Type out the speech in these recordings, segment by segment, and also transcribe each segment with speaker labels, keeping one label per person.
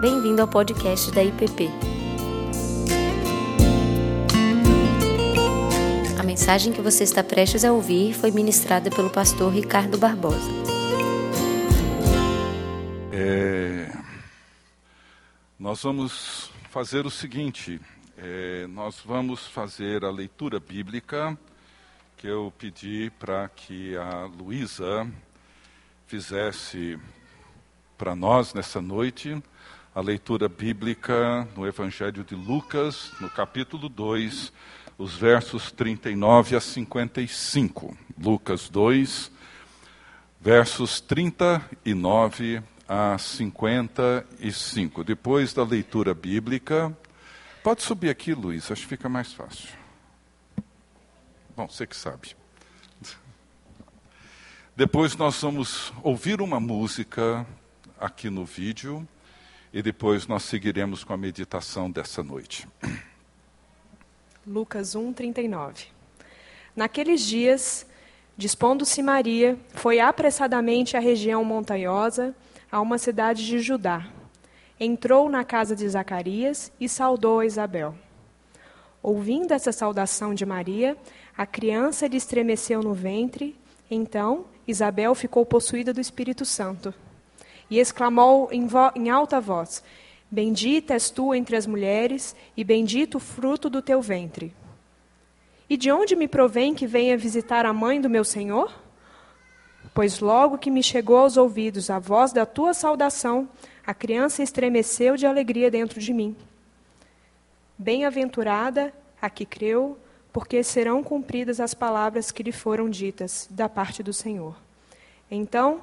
Speaker 1: Bem-vindo ao podcast da IPP. A mensagem que você está prestes a ouvir foi ministrada pelo pastor Ricardo Barbosa.
Speaker 2: É, nós vamos fazer o seguinte: é, nós vamos fazer a leitura bíblica que eu pedi para que a Luísa fizesse para nós nessa noite a leitura bíblica no Evangelho de Lucas, no capítulo 2, os versos 39 a 55. Lucas 2, versos 39 a 55. Depois da leitura bíblica, pode subir aqui, Luiz, acho que fica mais fácil. Bom, você que sabe. Depois nós vamos ouvir uma música aqui no vídeo e depois nós seguiremos com a meditação dessa noite.
Speaker 3: Lucas 1:39. Naqueles dias, dispondo-se Maria, foi apressadamente à região montanhosa, a uma cidade de Judá. Entrou na casa de Zacarias e saudou a Isabel. Ouvindo essa saudação de Maria, a criança lhe estremeceu no ventre. Então, Isabel ficou possuída do Espírito Santo e exclamou em, em alta voz: Bendita és tu entre as mulheres, e bendito o fruto do teu ventre. E de onde me provém que venha visitar a mãe do meu Senhor? Pois logo que me chegou aos ouvidos a voz da tua saudação, a criança estremeceu de alegria dentro de mim. Bem-aventurada a que creu, porque serão cumpridas as palavras que lhe foram ditas da parte do Senhor. Então,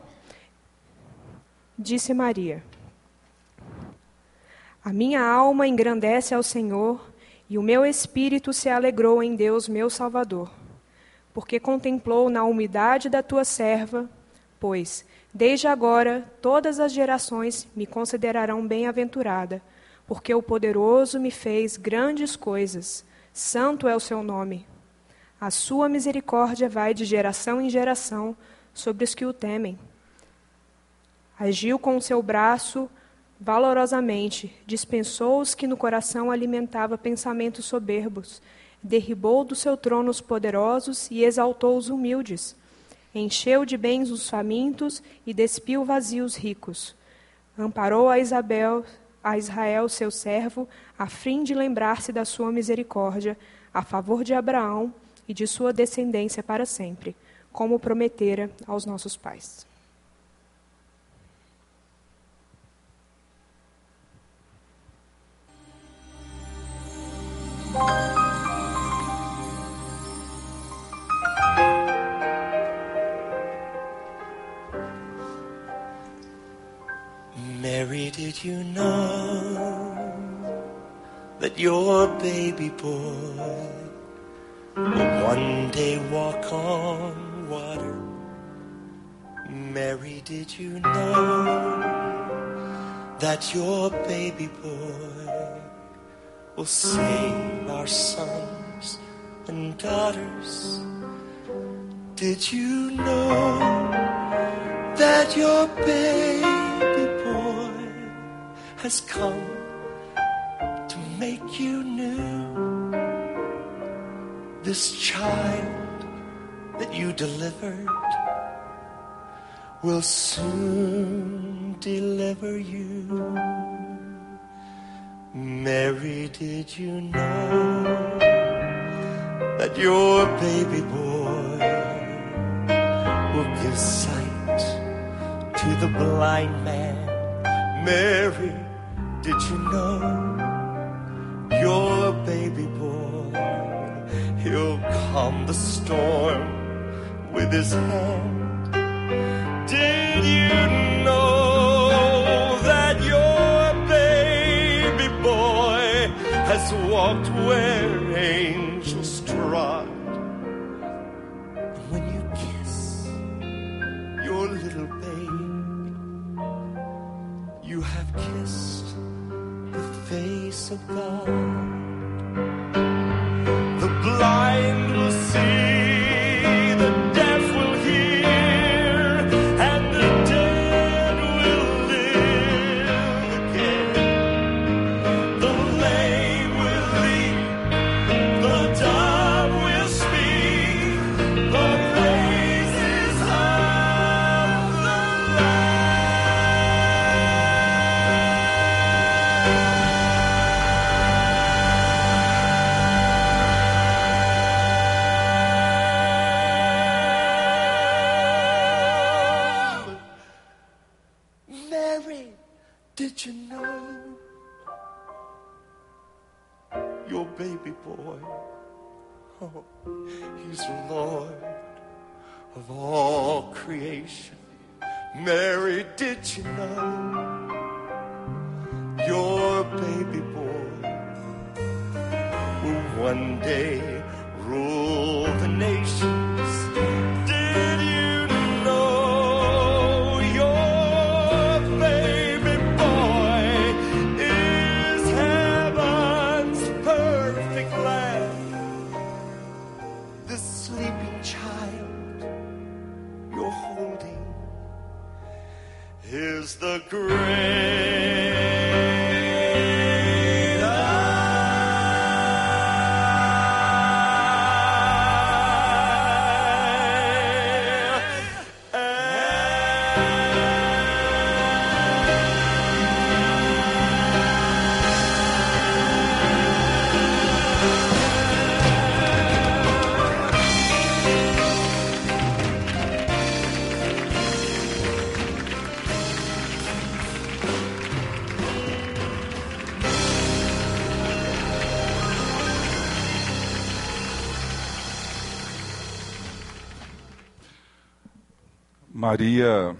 Speaker 3: disse Maria: A minha alma engrandece ao Senhor, e o meu espírito se alegrou em Deus, meu Salvador, porque contemplou na umidade da tua serva, pois, desde agora, todas as gerações me considerarão bem-aventurada porque o poderoso me fez grandes coisas. Santo é o seu nome. A sua misericórdia vai de geração em geração sobre os que o temem. Agiu com o seu braço valorosamente, dispensou os que no coração alimentava pensamentos soberbos, derribou do seu trono os poderosos e exaltou os humildes. Encheu de bens os famintos e despiu vazios ricos. Amparou a Isabel, a Israel, seu servo, a fim de lembrar-se da sua misericórdia a favor de Abraão e de sua descendência para sempre, como prometera aos nossos pais.
Speaker 4: Mary, did you know that your baby boy will one day walk on water? Mary, did you know that your baby boy will save our sons and daughters? Did you know that your baby boy has come to make you new? This child that you delivered will soon deliver you. Mary, did you know that your baby boy will give sight to the blind man? Mary, did you know your baby boy? He'll calm the storm with his hand. Did you walked where your baby boy will one day
Speaker 2: Maria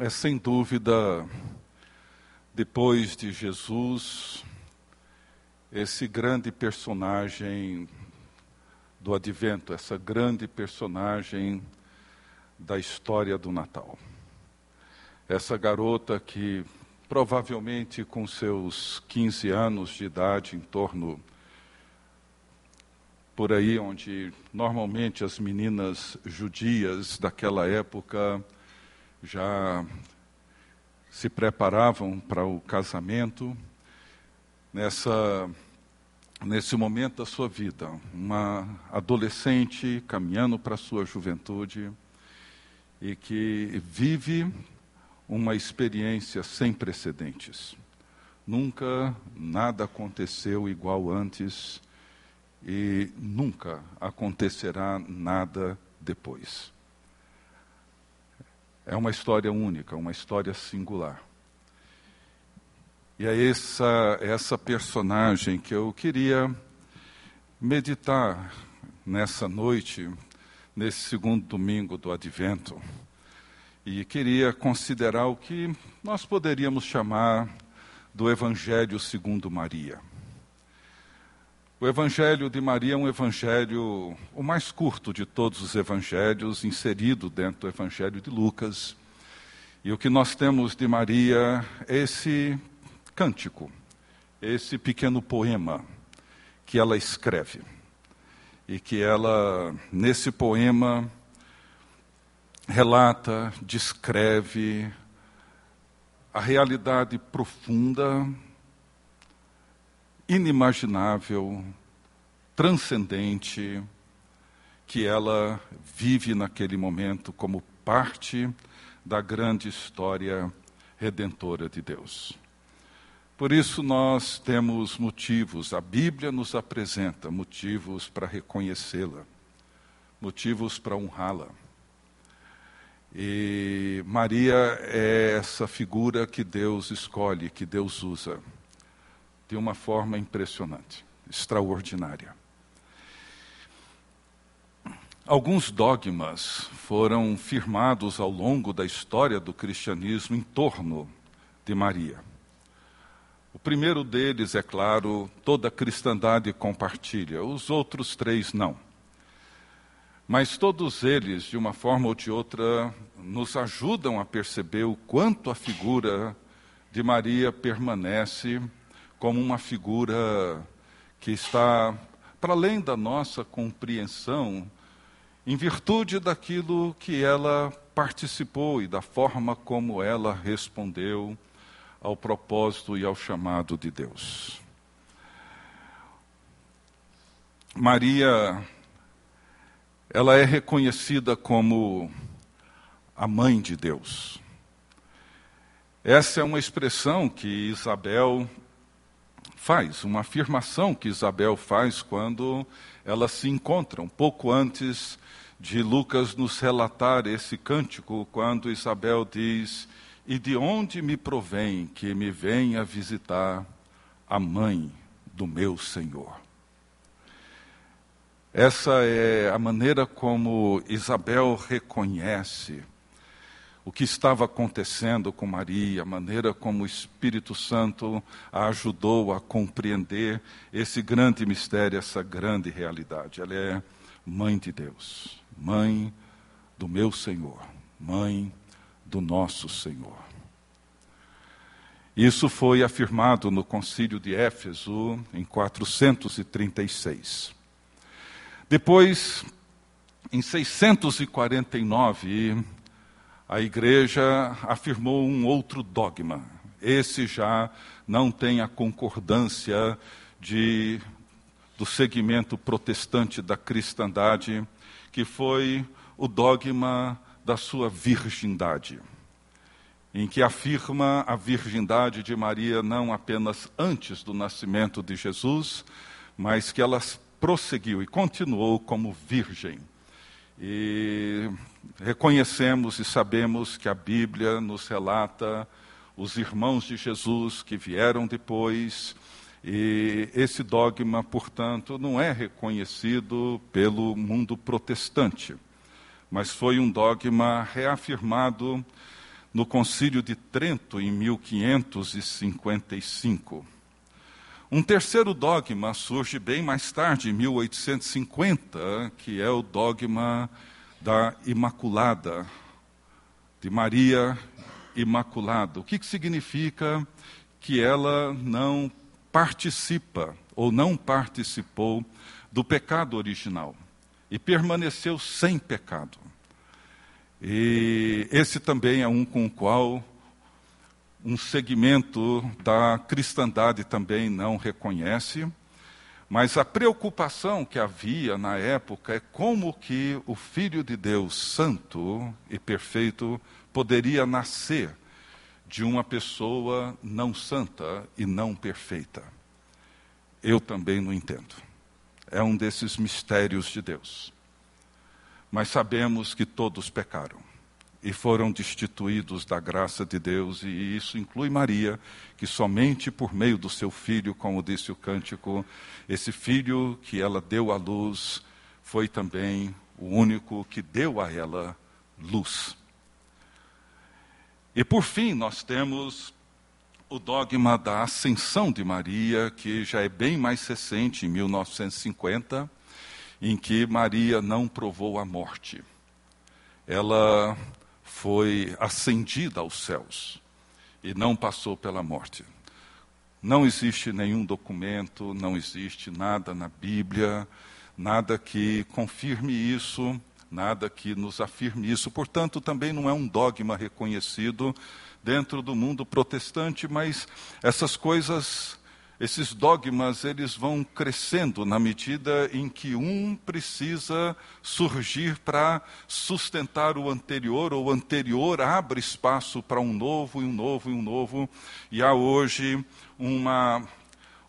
Speaker 2: é sem dúvida, depois de Jesus, esse grande personagem do advento, essa grande personagem da história do Natal. Essa garota que provavelmente com seus 15 anos de idade, em torno por aí onde normalmente as meninas judias daquela época já se preparavam para o casamento, nessa nesse momento da sua vida, uma adolescente caminhando para a sua juventude e que vive uma experiência sem precedentes. Nunca nada aconteceu igual antes e nunca acontecerá nada depois. É uma história única, uma história singular. E é essa, essa personagem que eu queria meditar nessa noite, nesse segundo domingo do Advento. E queria considerar o que nós poderíamos chamar do Evangelho segundo Maria. O Evangelho de Maria é um evangelho, o mais curto de todos os evangelhos, inserido dentro do Evangelho de Lucas. E o que nós temos de Maria é esse cântico, esse pequeno poema que ela escreve. E que ela, nesse poema, relata, descreve a realidade profunda inimaginável, transcendente, que ela vive naquele momento como parte da grande história redentora de Deus. Por isso nós temos motivos, a Bíblia nos apresenta motivos para reconhecê-la, motivos para honrá-la. E Maria é essa figura que Deus escolhe, que Deus usa de uma forma impressionante, extraordinária. Alguns dogmas foram firmados ao longo da história do cristianismo em torno de Maria. O primeiro deles, é claro, toda a cristandade compartilha, os outros três não. Mas todos eles, de uma forma ou de outra, nos ajudam a perceber o quanto a figura de Maria permanece como uma figura que está para além da nossa compreensão, em virtude daquilo que ela participou e da forma como ela respondeu ao propósito e ao chamado de Deus. Maria, ela é reconhecida como a mãe de Deus. Essa é uma expressão que Isabel faz, uma afirmação que Isabel faz quando elas se encontram, pouco antes de Lucas nos relatar esse cântico, quando Isabel diz: E de onde me provém que me venha visitar a mãe do meu Senhor? Essa é a maneira como Isabel reconhece o que estava acontecendo com Maria, a maneira como o Espírito Santo a ajudou a compreender esse grande mistério, essa grande realidade. Ela é mãe de Deus, mãe do meu Senhor, mãe do nosso Senhor. Isso foi afirmado no Concílio de Éfeso em 436. Depois, em 649, a igreja afirmou um outro dogma. Esse já não tem a concordância de, do segmento protestante da cristandade, que foi o dogma da sua virgindade, em que afirma a virgindade de Maria não apenas antes do nascimento de Jesus, mas que ela prosseguiu e continuou como virgem. E reconhecemos e sabemos que a Bíblia nos relata os irmãos de Jesus que vieram depois, e esse dogma, portanto, não é reconhecido pelo mundo protestante, mas foi um dogma reafirmado no Concílio de Trento em 1555. Um terceiro dogma surge bem mais tarde, em 1850, que é o dogma da Imaculada, de Maria Imaculada. O que, que significa que ela não participa ou não participou do pecado original e permaneceu sem pecado. E esse também é um com o qual um segmento da cristandade também não reconhece. Mas a preocupação que havia na época é como que o Filho de Deus santo e perfeito poderia nascer de uma pessoa não santa e não perfeita. Eu também não entendo. É um desses mistérios de Deus. Mas sabemos que todos pecaram e foram destituídos da graça de Deus, e isso inclui Maria, que somente por meio do seu filho, como disse o cântico, esse filho que ela deu à luz, foi também o único que deu a ela luz. E por fim, nós temos o dogma da ascensão de Maria, que já é bem mais recente, em 1950, em que Maria não provou a morte. Ela foi ascendida aos céus e não passou pela morte. Não existe nenhum documento, não existe nada na Bíblia, nada que confirme isso, nada que nos afirme isso. Portanto, também não é um dogma reconhecido dentro do mundo protestante, mas essas coisas esses dogmas eles vão crescendo na medida em que um precisa surgir para sustentar o anterior, ou o anterior abre espaço para um novo e um novo e um novo. E há hoje uma,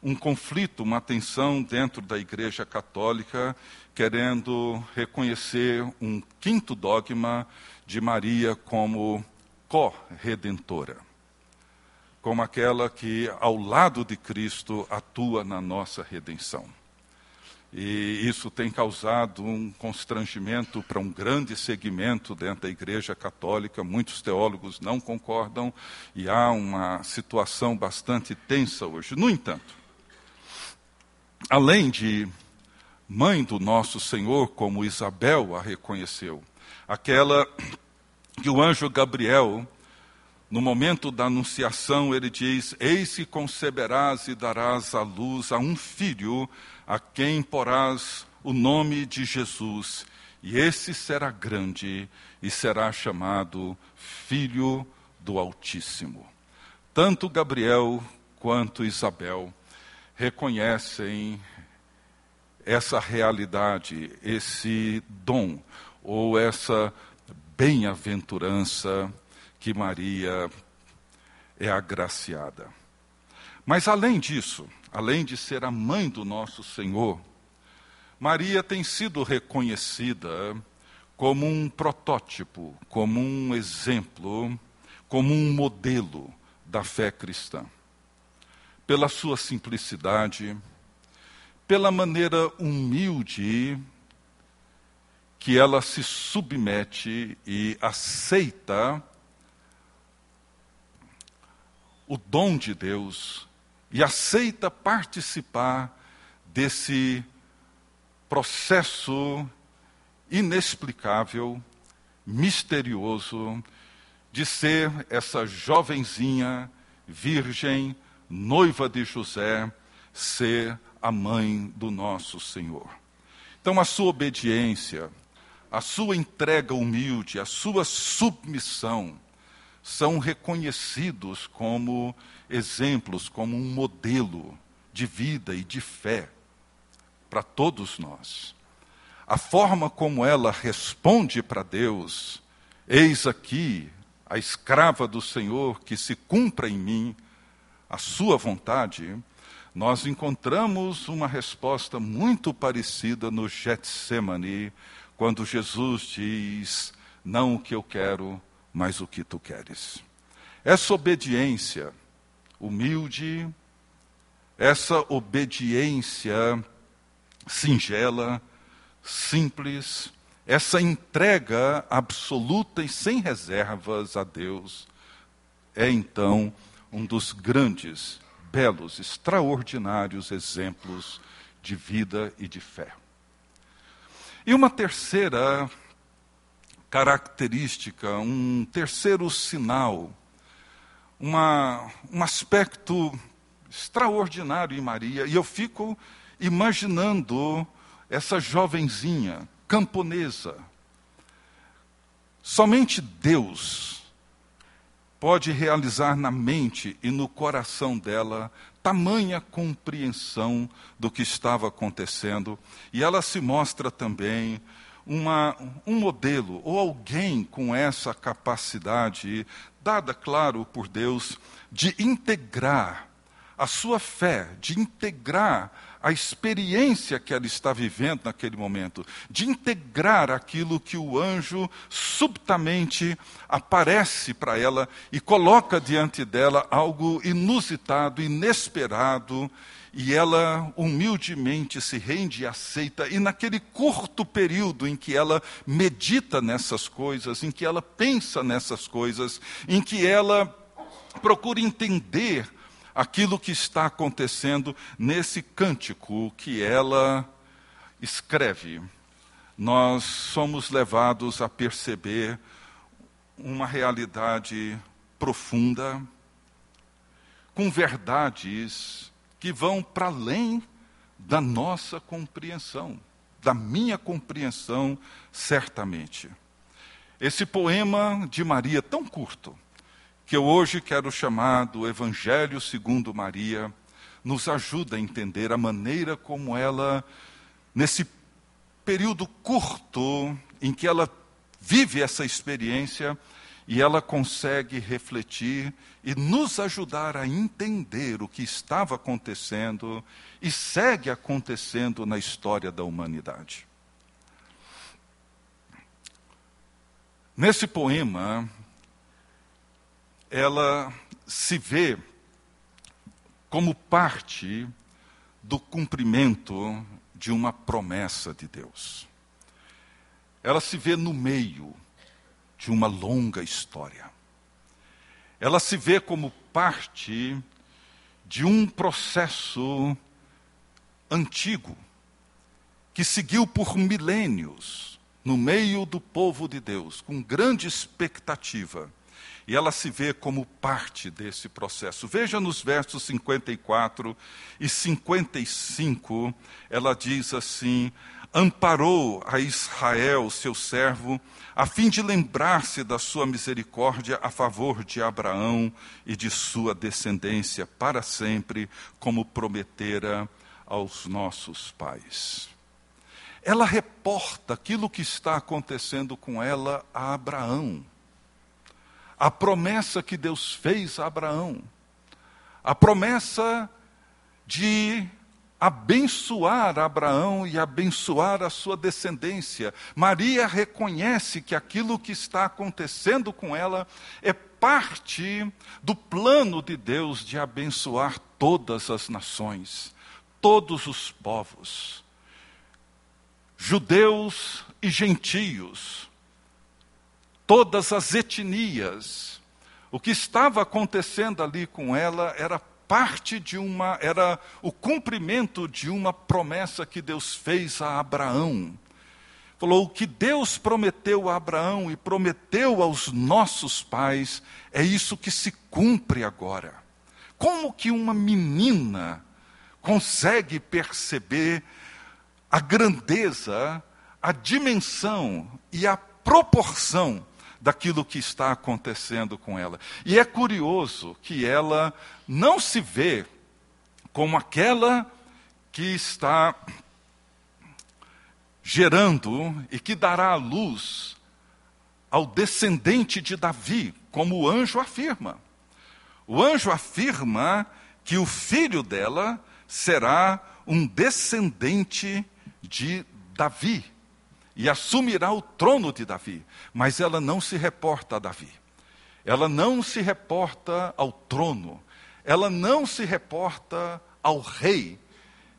Speaker 2: um conflito, uma tensão dentro da Igreja Católica, querendo reconhecer um quinto dogma de Maria como corredentora como aquela que, ao lado de Cristo, atua na nossa redenção. E isso tem causado um constrangimento para um grande segmento dentro da Igreja Católica. Muitos teólogos não concordam e há uma situação bastante tensa hoje. No entanto, além de mãe do nosso Senhor, como Isabel a reconheceu, aquela que o anjo Gabriel no momento da anunciação, ele diz: Eis que conceberás e darás à luz a um filho, a quem porás o nome de Jesus, e esse será grande e será chamado Filho do Altíssimo. Tanto Gabriel quanto Isabel reconhecem essa realidade, esse dom, ou essa bem-aventurança que Maria é agraciada. Mas além disso, além de ser a mãe do nosso Senhor, Maria tem sido reconhecida como um protótipo, como um exemplo, como um modelo da fé cristã. Pela sua simplicidade, pela maneira humilde que ela se submete e aceita o dom de Deus e aceita participar desse processo inexplicável, misterioso, de ser essa jovenzinha, virgem, noiva de José, ser a mãe do nosso Senhor. Então, a sua obediência, a sua entrega humilde, a sua submissão, são reconhecidos como exemplos, como um modelo de vida e de fé para todos nós. A forma como ela responde para Deus, eis aqui a escrava do Senhor, que se cumpra em mim a sua vontade, nós encontramos uma resposta muito parecida no Getsemane, quando Jesus diz: Não o que eu quero, mas o que tu queres. Essa obediência humilde, essa obediência singela, simples, essa entrega absoluta e sem reservas a Deus, é então um dos grandes, belos, extraordinários exemplos de vida e de fé. E uma terceira característica, um terceiro sinal, uma, um aspecto extraordinário em Maria, e eu fico imaginando essa jovenzinha camponesa. Somente Deus pode realizar na mente e no coração dela tamanha compreensão do que estava acontecendo, e ela se mostra também uma, um modelo ou alguém com essa capacidade, dada, claro, por Deus, de integrar a sua fé, de integrar a experiência que ela está vivendo naquele momento, de integrar aquilo que o anjo subitamente aparece para ela e coloca diante dela algo inusitado, inesperado, e ela humildemente se rende e aceita, e naquele curto período em que ela medita nessas coisas, em que ela pensa nessas coisas, em que ela procura entender aquilo que está acontecendo nesse cântico que ela escreve, nós somos levados a perceber uma realidade profunda, com verdades que vão para além da nossa compreensão, da minha compreensão, certamente. Esse poema de Maria, tão curto, que eu hoje quero chamar do Evangelho segundo Maria, nos ajuda a entender a maneira como ela, nesse período curto em que ela vive essa experiência, e ela consegue refletir e nos ajudar a entender o que estava acontecendo e segue acontecendo na história da humanidade. Nesse poema, ela se vê como parte do cumprimento de uma promessa de Deus. Ela se vê no meio de uma longa história. Ela se vê como parte de um processo antigo que seguiu por milênios no meio do povo de Deus, com grande expectativa. E ela se vê como parte desse processo. Veja nos versos 54 e 55, ela diz assim: amparou a Israel, seu servo, a fim de lembrar-se da sua misericórdia a favor de Abraão e de sua descendência para sempre, como prometera aos nossos pais. Ela reporta aquilo que está acontecendo com ela a Abraão. A promessa que Deus fez a Abraão. A promessa de abençoar Abraão e abençoar a sua descendência. Maria reconhece que aquilo que está acontecendo com ela é parte do plano de Deus de abençoar todas as nações, todos os povos, judeus e gentios, todas as etnias. O que estava acontecendo ali com ela era parte de uma, era o cumprimento de uma promessa que Deus fez a Abraão. Falou: o que Deus prometeu a Abraão e prometeu aos nossos pais, é isso que se cumpre agora. Como que uma menina consegue perceber a grandeza, a dimensão e a proporção daquilo que está acontecendo com ela. E é curioso que ela não se vê como aquela que está gerando e que dará a luz ao descendente de Davi, como o anjo afirma. O anjo afirma que o filho dela será um descendente de Davi e assumirá o trono de Davi. Mas ela não se reporta a Davi. Ela não se reporta ao trono. Ela não se reporta ao rei.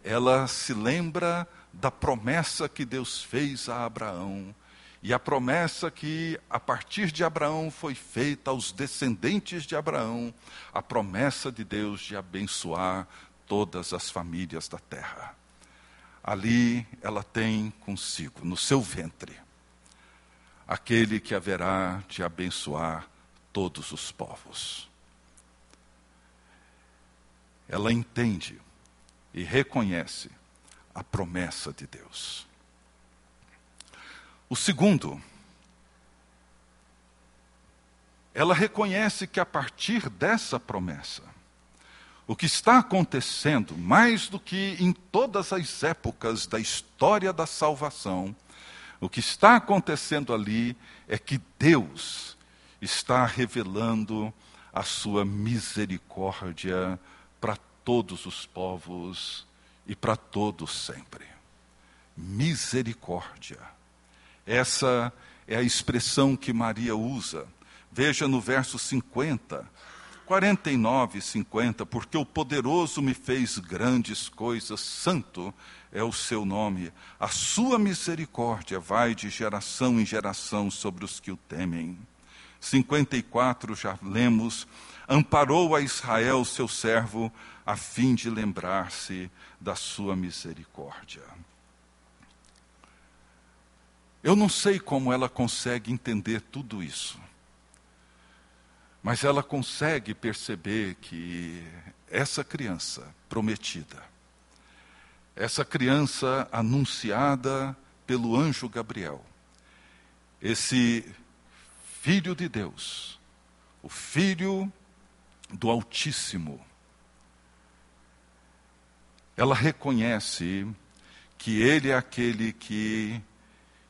Speaker 2: Ela se lembra da promessa que Deus fez a Abraão. E a promessa que a partir de Abraão foi feita aos descendentes de Abraão, a promessa de Deus de abençoar todas as famílias da terra ali ela tem consigo, no seu ventre, aquele que haverá de abençoar todos os povos. Ela entende e reconhece a promessa de Deus. O segundo, ela reconhece que a partir dessa promessa, o que está acontecendo, mais do que em todas as épocas da história da salvação, o que está acontecendo ali é que Deus está revelando a sua misericórdia para todos os povos e para todos sempre. Misericórdia. Essa é a expressão que Maria usa. Veja no verso 50 49, 50, porque o poderoso me fez grandes coisas, santo é o seu nome. A sua misericórdia vai de geração em geração sobre os que o temem. 54, já lemos, amparou a Israel, seu servo, a fim de lembrar-se da sua misericórdia. Eu não sei como ela consegue entender tudo isso. Mas ela consegue perceber que essa criança prometida, essa criança anunciada pelo anjo Gabriel, esse filho de Deus, o filho do Altíssimo, ela reconhece que ele é aquele que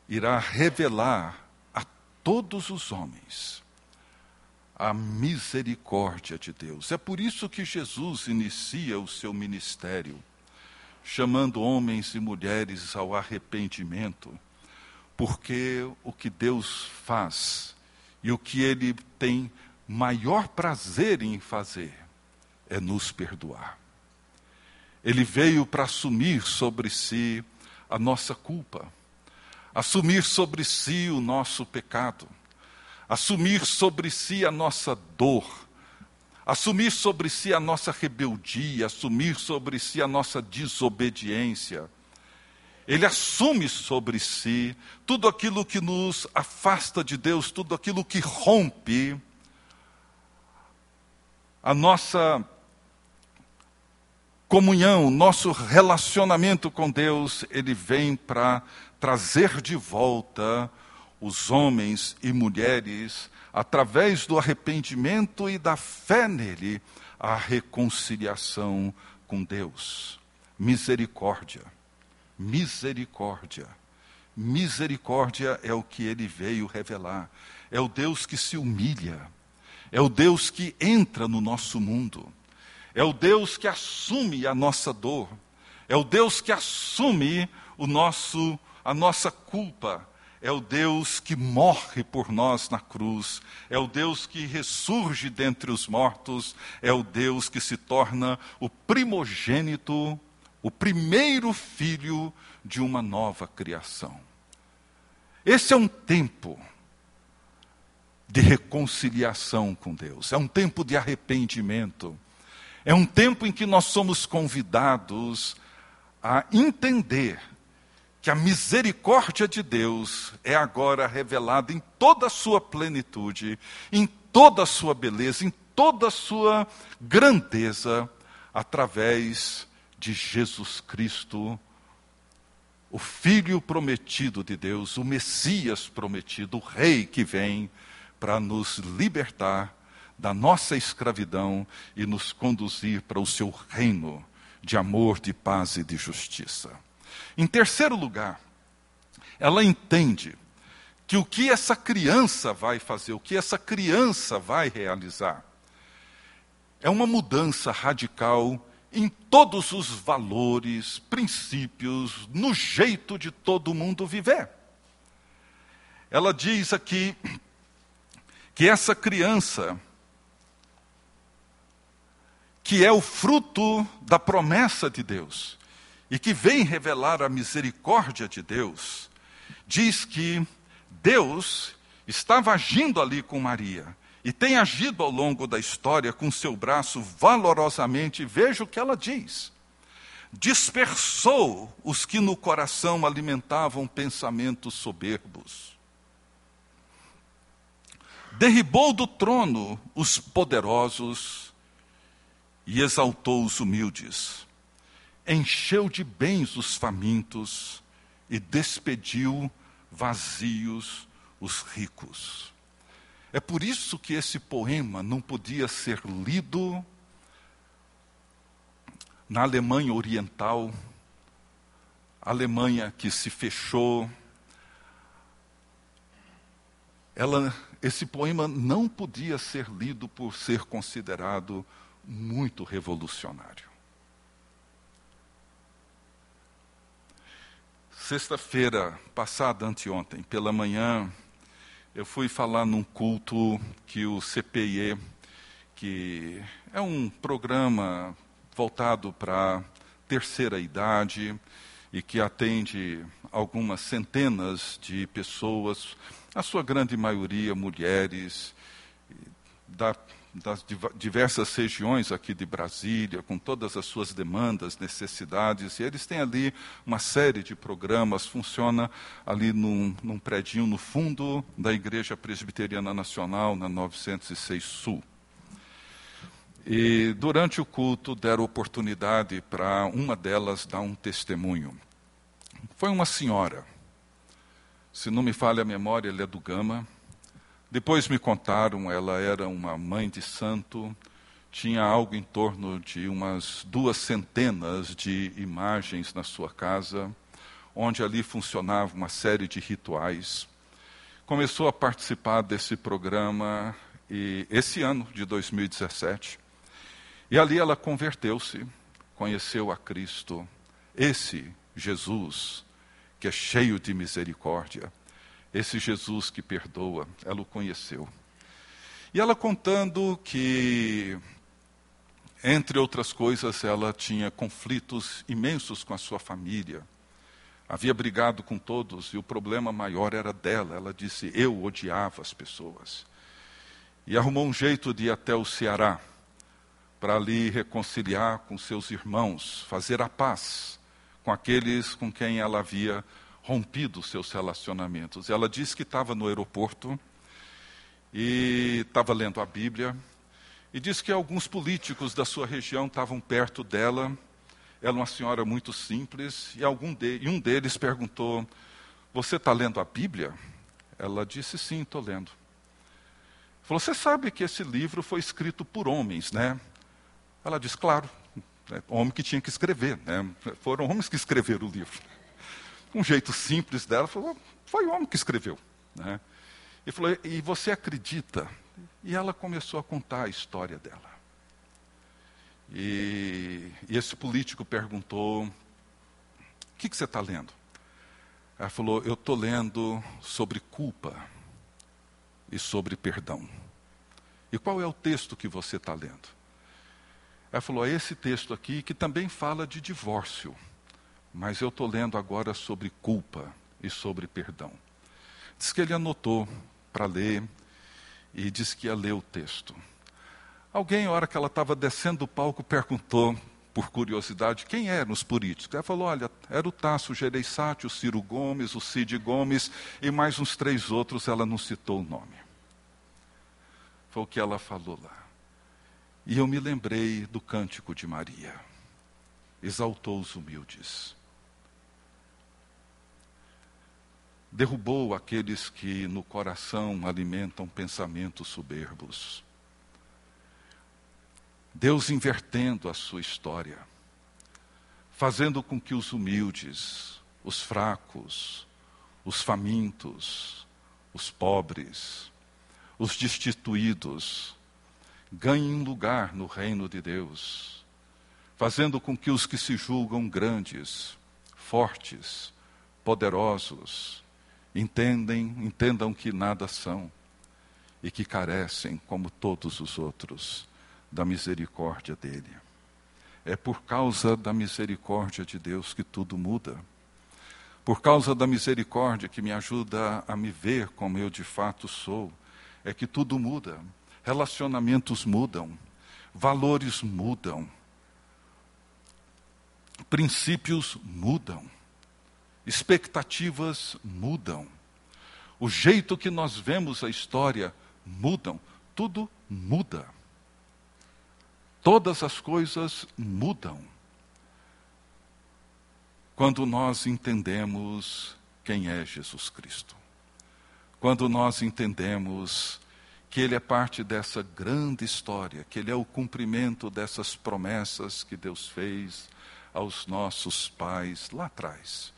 Speaker 2: irá revelar a todos os homens a misericórdia de Deus. É por isso que Jesus inicia o seu ministério, chamando homens e mulheres ao arrependimento, porque o que Deus faz e o que Ele tem maior prazer em fazer é nos perdoar. Ele veio para assumir sobre si a nossa culpa, assumir sobre si o nosso pecado assumir sobre si a nossa dor, assumir sobre si a nossa rebeldia, assumir sobre si a nossa desobediência. Ele assume sobre si tudo aquilo que nos afasta de Deus, tudo aquilo que rompe a nossa comunhão, nosso relacionamento com Deus, ele vem para trazer de volta os homens e mulheres, através do arrependimento e da fé nele, a reconciliação com Deus. Misericórdia, misericórdia. Misericórdia é o que ele veio revelar. É o Deus que se humilha. É o Deus que entra no nosso mundo. É o Deus que assume a nossa dor. É o Deus que assume o nosso a nossa culpa é o Deus que morre por nós na cruz, é o Deus que ressurge dentre os mortos, é o Deus que se torna o primogênito, o primeiro filho de uma nova criação. Esse é um tempo de reconciliação com Deus, é um tempo de arrependimento, é um tempo em que nós somos convidados a entender que a misericórdia de Deus é agora revelada em toda a sua plenitude, em toda a sua beleza, em toda a sua grandeza, através de Jesus Cristo, o Filho prometido de Deus, o Messias prometido, o Rei que vem para nos libertar da nossa escravidão e nos conduzir para o seu reino de amor, de paz e de justiça. Em terceiro lugar, ela entende que o que essa criança vai fazer, o que essa criança vai realizar, é uma mudança radical em todos os valores, princípios, no jeito de todo mundo viver. Ela diz aqui que essa criança, que é o fruto da promessa de Deus, e que vem revelar a misericórdia de Deus, diz que Deus estava agindo ali com Maria e tem agido ao longo da história com seu braço valorosamente. Veja o que ela diz. Dispersou os que no coração alimentavam pensamentos soberbos. Derribou do trono os poderosos e exaltou os humildes encheu de bens os famintos e despediu vazios os ricos. É por isso que esse poema não podia ser lido na Alemanha Oriental, Alemanha que se fechou. Ela, esse poema não podia ser lido por ser considerado muito revolucionário. Sexta-feira passada, anteontem, pela manhã, eu fui falar num culto que o CPIE, que é um programa voltado para terceira idade e que atende algumas centenas de pessoas, a sua grande maioria mulheres, da das diversas regiões aqui de Brasília, com todas as suas demandas, necessidades, e eles têm ali uma série de programas, funciona ali num, num predinho no fundo da Igreja Presbiteriana Nacional, na 906 Sul. E durante o culto deram oportunidade para uma delas dar um testemunho. Foi uma senhora, se não me falha a memória, ele é do Gama, depois me contaram, ela era uma mãe de santo, tinha algo em torno de umas duas centenas de imagens na sua casa, onde ali funcionava uma série de rituais. Começou a participar desse programa e esse ano de 2017. E ali ela converteu-se, conheceu a Cristo, esse Jesus que é cheio de misericórdia esse Jesus que perdoa, ela o conheceu. E ela contando que, entre outras coisas, ela tinha conflitos imensos com a sua família. Havia brigado com todos e o problema maior era dela. Ela disse: Eu odiava as pessoas. E arrumou um jeito de ir até o Ceará para ali reconciliar com seus irmãos, fazer a paz com aqueles com quem ela havia rompido seus relacionamentos. Ela disse que estava no aeroporto e estava lendo a Bíblia e disse que alguns políticos da sua região estavam perto dela. Ela é uma senhora muito simples e, algum de, e um deles perguntou: Você está lendo a Bíblia? Ela disse: Sim, estou lendo. Falou: Você sabe que esse livro foi escrito por homens, né? Ela disse: Claro, né? homem que tinha que escrever, né? Foram homens que escreveram o livro um jeito simples dela, falou: foi o homem que escreveu. Né? E falou: e você acredita? E ela começou a contar a história dela. E, e esse político perguntou: o que, que você está lendo? Ela falou: Eu estou lendo sobre culpa e sobre perdão. E qual é o texto que você está lendo? Ela falou: É esse texto aqui que também fala de divórcio, mas eu estou lendo agora sobre culpa e sobre perdão. Diz que ele anotou para ler e disse que ia ler o texto. Alguém, na hora que ela estava descendo do palco, perguntou, por curiosidade, quem eram os políticos. Ela falou: olha, era o Tasso Gereissati, o Ciro Gomes, o Cid Gomes e mais uns três outros, ela não citou o nome. Foi o que ela falou lá. E eu me lembrei do cântico de Maria. Exaltou os humildes. Derrubou aqueles que no coração alimentam pensamentos soberbos. Deus invertendo a sua história, fazendo com que os humildes, os fracos, os famintos, os pobres, os destituídos, ganhem lugar no reino de Deus, fazendo com que os que se julgam grandes, fortes, poderosos, entendem, entendam que nada são e que carecem, como todos os outros, da misericórdia dele. É por causa da misericórdia de Deus que tudo muda. Por causa da misericórdia que me ajuda a me ver como eu de fato sou, é que tudo muda. Relacionamentos mudam, valores mudam, princípios mudam expectativas mudam. O jeito que nós vemos a história mudam. Tudo muda. Todas as coisas mudam. Quando nós entendemos quem é Jesus Cristo. Quando nós entendemos que Ele é parte dessa grande história, que Ele é o cumprimento dessas promessas que Deus fez aos nossos pais lá atrás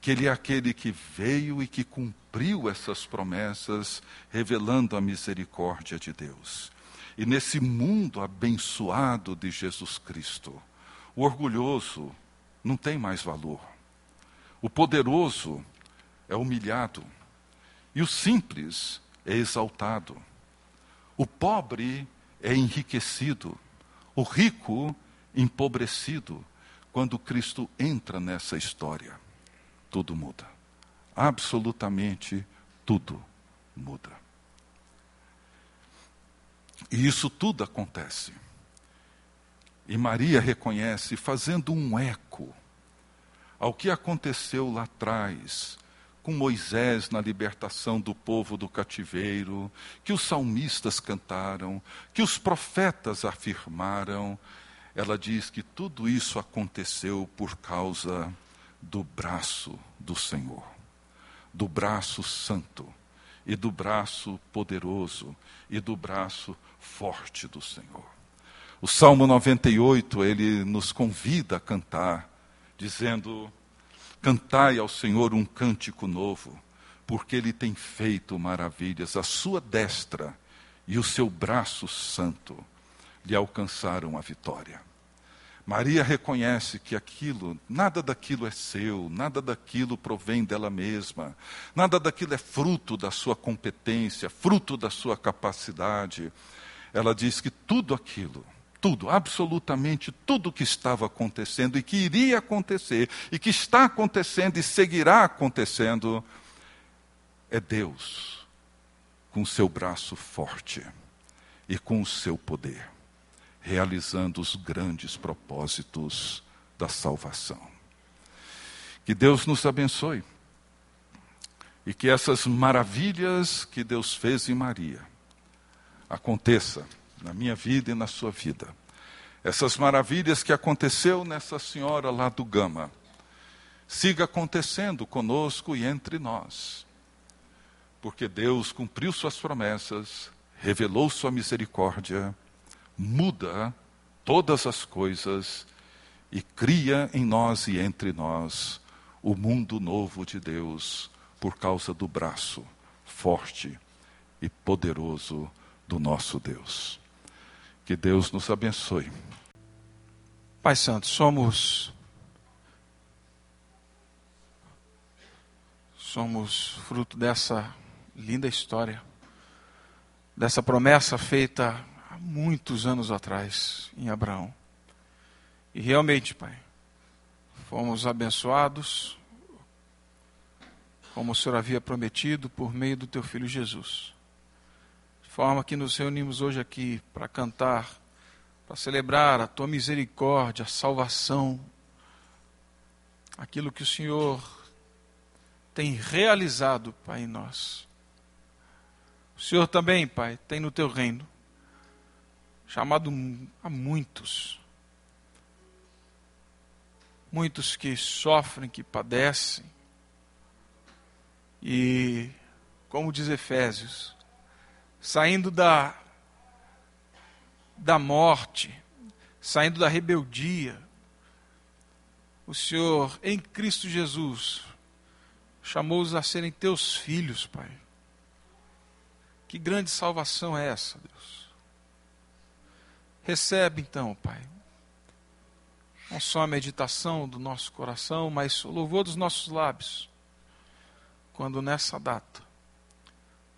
Speaker 2: que Ele é aquele que veio e que cumpriu essas promessas, revelando a misericórdia de Deus. E nesse mundo abençoado de Jesus Cristo, o orgulhoso não tem mais valor, o poderoso é humilhado, e o simples é exaltado, o pobre é enriquecido, o rico empobrecido, quando Cristo entra nessa história tudo muda. Absolutamente tudo muda. E isso tudo acontece. E Maria reconhece, fazendo um eco ao que aconteceu lá atrás, com Moisés na libertação do povo do cativeiro, que os salmistas cantaram, que os profetas afirmaram. Ela diz que tudo isso aconteceu por causa do braço do Senhor, do braço santo e do braço poderoso e do braço forte do Senhor. O Salmo 98, ele nos convida a cantar, dizendo: Cantai ao Senhor um cântico novo, porque ele tem feito maravilhas. A sua destra e o seu braço santo lhe alcançaram a vitória. Maria reconhece que aquilo, nada daquilo é seu, nada daquilo provém dela mesma, nada daquilo é fruto da sua competência, fruto da sua capacidade. Ela diz que tudo aquilo, tudo, absolutamente tudo que estava acontecendo e que iria acontecer, e que está acontecendo e seguirá acontecendo, é Deus com o seu braço forte e com o seu poder realizando os grandes propósitos da salvação. Que Deus nos abençoe e que essas maravilhas que Deus fez em Maria aconteça na minha vida e na sua vida. Essas maravilhas que aconteceu nessa senhora lá do Gama, siga acontecendo conosco e entre nós. Porque Deus cumpriu suas promessas, revelou sua misericórdia muda todas as coisas e cria em nós e entre nós o mundo novo de Deus por causa do braço forte e poderoso do nosso Deus. Que Deus nos abençoe.
Speaker 5: Pai Santo, somos
Speaker 4: somos fruto dessa linda história, dessa promessa feita muitos anos atrás em Abraão. E realmente, Pai, fomos abençoados, como o Senhor havia prometido, por meio do Teu Filho Jesus. De forma que nos reunimos hoje aqui para cantar, para celebrar a Tua misericórdia, a salvação, aquilo que o Senhor tem realizado, Pai, em nós. O Senhor também, Pai, tem no Teu reino chamado a muitos muitos que sofrem, que padecem. E, como diz Efésios, saindo da, da morte, saindo da rebeldia, o Senhor, em Cristo Jesus, chamou-os a serem teus filhos, Pai. Que grande salvação é essa, Deus? Recebe então, Pai, não só a meditação do nosso coração, mas o louvor dos nossos lábios, quando nessa data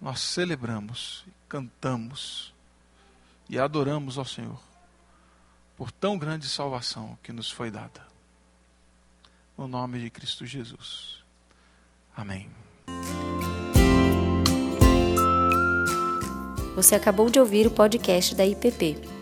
Speaker 4: nós celebramos, cantamos e adoramos ao Senhor por tão grande salvação que nos foi dada. No nome de Cristo Jesus. Amém.
Speaker 1: Você acabou de ouvir o podcast da IPP.